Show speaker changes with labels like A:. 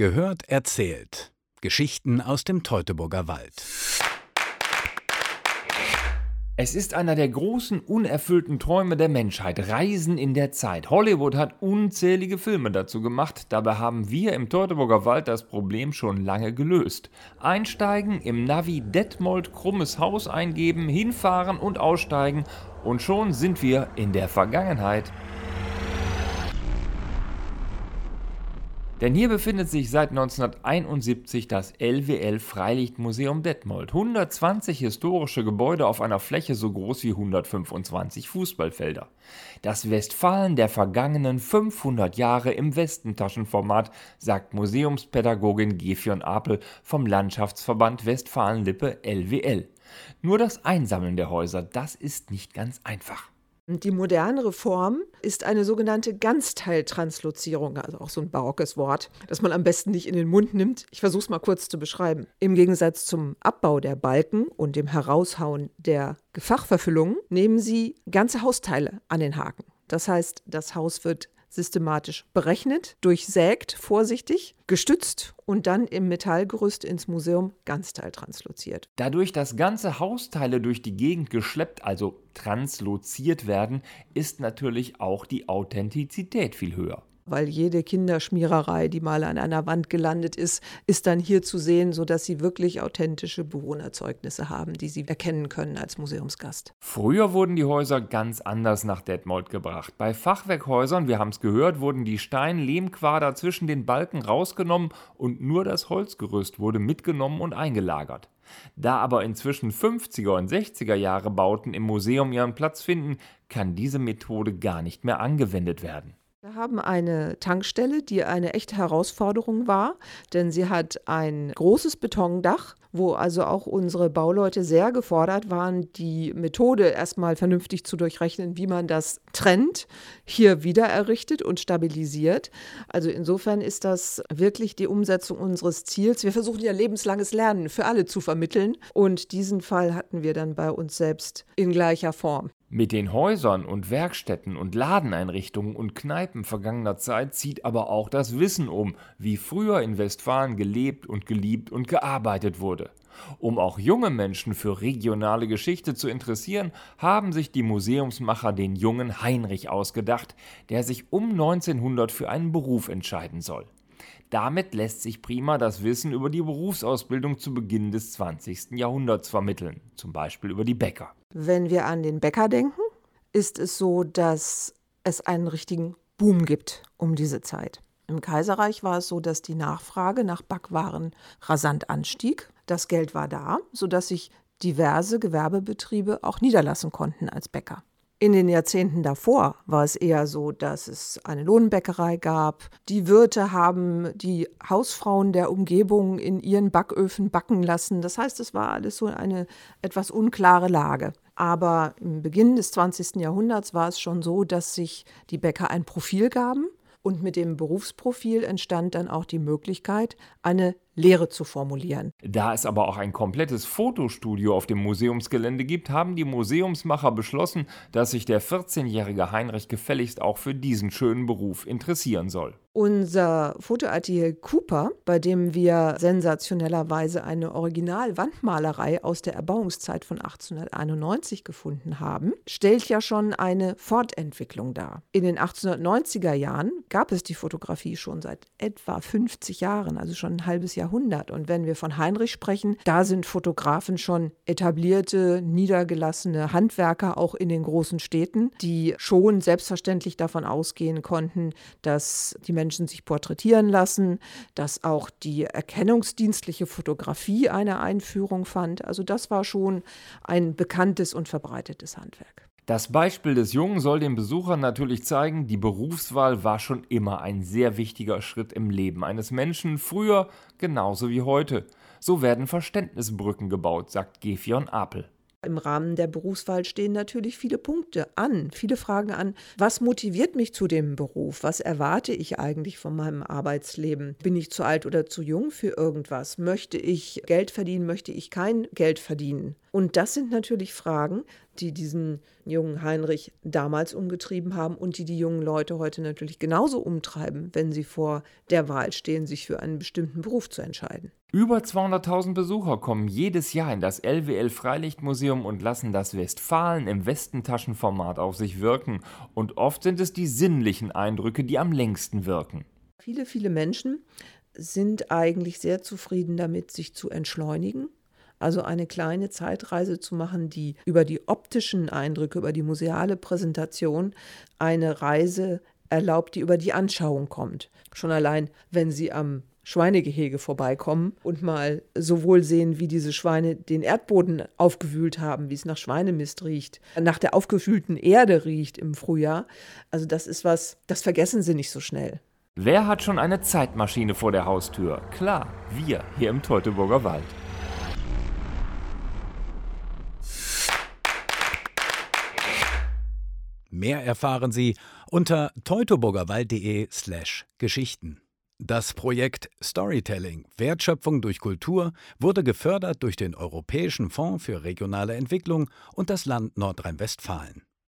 A: Gehört erzählt. Geschichten aus dem Teutoburger Wald.
B: Es ist einer der großen unerfüllten Träume der Menschheit, Reisen in der Zeit. Hollywood hat unzählige Filme dazu gemacht, dabei haben wir im Teutoburger Wald das Problem schon lange gelöst. Einsteigen, im Navi Detmold krummes Haus eingeben, hinfahren und aussteigen und schon sind wir in der Vergangenheit. Denn hier befindet sich seit 1971 das LWL Freilichtmuseum Detmold. 120 historische Gebäude auf einer Fläche so groß wie 125 Fußballfelder. Das Westfalen der vergangenen 500 Jahre im Westentaschenformat, sagt Museumspädagogin Gefion Apel vom Landschaftsverband Westfalen-Lippe LWL. Nur das Einsammeln der Häuser, das ist nicht ganz einfach.
C: Die modernere Form ist eine sogenannte Ganzteiltranslozierung, also auch so ein barockes Wort, das man am besten nicht in den Mund nimmt. Ich versuche es mal kurz zu beschreiben. Im Gegensatz zum Abbau der Balken und dem Heraushauen der Gefachverfüllungen nehmen sie ganze Hausteile an den Haken. Das heißt, das Haus wird systematisch berechnet, durchsägt, vorsichtig, gestützt und dann im Metallgerüst ins Museum ganzteiltransloziert.
B: Dadurch, dass ganze Hausteile durch die Gegend geschleppt, also transloziert werden, ist natürlich auch die Authentizität viel höher
C: weil jede Kinderschmiererei, die mal an einer Wand gelandet ist, ist dann hier zu sehen, sodass sie wirklich authentische Bewohnerzeugnisse haben, die sie erkennen können als Museumsgast.
B: Früher wurden die Häuser ganz anders nach Detmold gebracht. Bei Fachwerkhäusern, wir haben es gehört, wurden die Stein-Lehmquader zwischen den Balken rausgenommen und nur das Holzgerüst wurde mitgenommen und eingelagert. Da aber inzwischen 50er und 60er Jahre Bauten im Museum ihren Platz finden, kann diese Methode gar nicht mehr angewendet werden.
C: Wir haben eine Tankstelle, die eine echte Herausforderung war, denn sie hat ein großes Betondach, wo also auch unsere Bauleute sehr gefordert waren, die Methode erstmal vernünftig zu durchrechnen, wie man das trennt, hier wieder errichtet und stabilisiert. Also insofern ist das wirklich die Umsetzung unseres Ziels. Wir versuchen ja lebenslanges Lernen für alle zu vermitteln und diesen Fall hatten wir dann bei uns selbst in gleicher Form.
B: Mit den Häusern und Werkstätten und Ladeneinrichtungen und Kneipen vergangener Zeit zieht aber auch das Wissen um, wie früher in Westfalen gelebt und geliebt und gearbeitet wurde. Um auch junge Menschen für regionale Geschichte zu interessieren, haben sich die Museumsmacher den jungen Heinrich ausgedacht, der sich um 1900 für einen Beruf entscheiden soll. Damit lässt sich prima das Wissen über die Berufsausbildung zu Beginn des 20. Jahrhunderts vermitteln, zum Beispiel über die Bäcker.
C: Wenn wir an den Bäcker denken, ist es so, dass es einen richtigen Boom gibt um diese Zeit. Im Kaiserreich war es so, dass die Nachfrage nach Backwaren rasant anstieg. Das Geld war da, sodass sich diverse Gewerbebetriebe auch niederlassen konnten als Bäcker. In den Jahrzehnten davor war es eher so, dass es eine Lohnbäckerei gab. Die Wirte haben die Hausfrauen der Umgebung in ihren Backöfen backen lassen. Das heißt, es war alles so eine etwas unklare Lage. Aber im Beginn des 20. Jahrhunderts war es schon so, dass sich die Bäcker ein Profil gaben. Und mit dem Berufsprofil entstand dann auch die Möglichkeit, eine Lehre zu formulieren.
B: Da es aber auch ein komplettes Fotostudio auf dem Museumsgelände gibt, haben die Museumsmacher beschlossen, dass sich der 14-jährige Heinrich gefälligst auch für diesen schönen Beruf interessieren soll.
C: Unser Fotoatelier Cooper, bei dem wir sensationellerweise eine Original-Wandmalerei aus der Erbauungszeit von 1891 gefunden haben, stellt ja schon eine Fortentwicklung dar. In den 1890er Jahren gab es die Fotografie schon seit etwa 50 Jahren, also schon ein halbes Jahrhundert. Und wenn wir von Heinrich sprechen, da sind Fotografen schon etablierte, niedergelassene Handwerker auch in den großen Städten, die schon selbstverständlich davon ausgehen konnten, dass die Menschen sich porträtieren lassen, dass auch die erkennungsdienstliche Fotografie eine Einführung fand. Also das war schon ein bekanntes und verbreitetes Handwerk.
B: Das Beispiel des Jungen soll den Besuchern natürlich zeigen, die Berufswahl war schon immer ein sehr wichtiger Schritt im Leben eines Menschen, früher genauso wie heute. So werden Verständnisbrücken gebaut, sagt Gefion Apel.
C: Im Rahmen der Berufswahl stehen natürlich viele Punkte an, viele Fragen an. Was motiviert mich zu dem Beruf? Was erwarte ich eigentlich von meinem Arbeitsleben? Bin ich zu alt oder zu jung für irgendwas? Möchte ich Geld verdienen? Möchte ich kein Geld verdienen? Und das sind natürlich Fragen, die diesen jungen Heinrich damals umgetrieben haben und die die jungen Leute heute natürlich genauso umtreiben, wenn sie vor der Wahl stehen, sich für einen bestimmten Beruf zu entscheiden.
B: Über 200.000 Besucher kommen jedes Jahr in das LWL Freilichtmuseum und lassen das Westfalen im Westentaschenformat auf sich wirken. Und oft sind es die sinnlichen Eindrücke, die am längsten wirken.
C: Viele, viele Menschen sind eigentlich sehr zufrieden damit, sich zu entschleunigen also eine kleine Zeitreise zu machen, die über die optischen Eindrücke, über die museale Präsentation eine Reise erlaubt, die über die Anschauung kommt. Schon allein, wenn Sie am Schweinegehege vorbeikommen und mal sowohl sehen, wie diese Schweine den Erdboden aufgewühlt haben, wie es nach Schweinemist riecht, nach der aufgefühlten Erde riecht im Frühjahr. Also das ist was, das vergessen Sie nicht so schnell.
B: Wer hat schon eine Zeitmaschine vor der Haustür? Klar, wir hier im Teutoburger Wald.
A: Mehr erfahren Sie unter teutoburgerwald.de/slash Geschichten. Das Projekt Storytelling Wertschöpfung durch Kultur wurde gefördert durch den Europäischen Fonds für regionale Entwicklung und das Land Nordrhein-Westfalen.